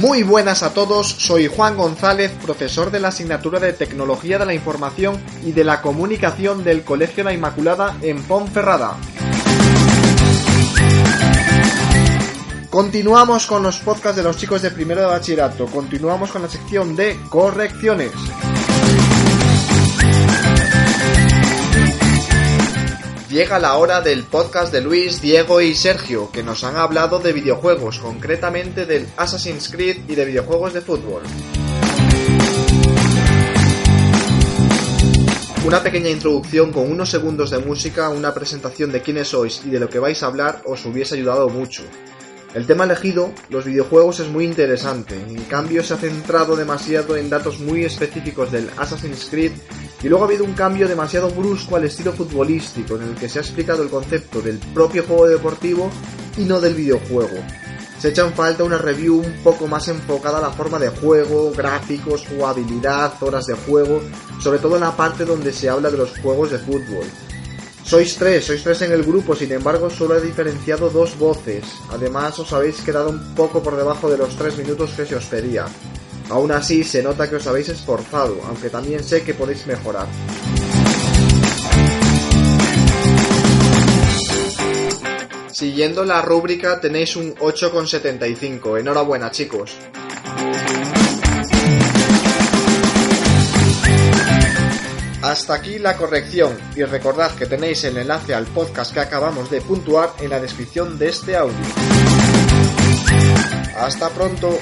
Muy buenas a todos, soy Juan González, profesor de la asignatura de Tecnología de la Información y de la Comunicación del Colegio La Inmaculada en Ponferrada. Continuamos con los podcasts de los chicos de primero de bachillerato, continuamos con la sección de correcciones. Llega la hora del podcast de Luis, Diego y Sergio, que nos han hablado de videojuegos, concretamente del Assassin's Creed y de videojuegos de fútbol. Una pequeña introducción con unos segundos de música, una presentación de quiénes sois y de lo que vais a hablar os hubiese ayudado mucho. El tema elegido, los videojuegos, es muy interesante, en cambio se ha centrado demasiado en datos muy específicos del Assassin's Creed y luego ha habido un cambio demasiado brusco al estilo futbolístico en el que se ha explicado el concepto del propio juego deportivo y no del videojuego. Se echa en falta una review un poco más enfocada a la forma de juego, gráficos, jugabilidad, horas de juego, sobre todo en la parte donde se habla de los juegos de fútbol. Sois tres, sois tres en el grupo, sin embargo solo he diferenciado dos voces. Además os habéis quedado un poco por debajo de los tres minutos que se os pedía. Aún así se nota que os habéis esforzado, aunque también sé que podéis mejorar. Siguiendo la rúbrica tenéis un 8,75. Enhorabuena chicos. Hasta aquí la corrección y recordad que tenéis el enlace al podcast que acabamos de puntuar en la descripción de este audio. Hasta pronto.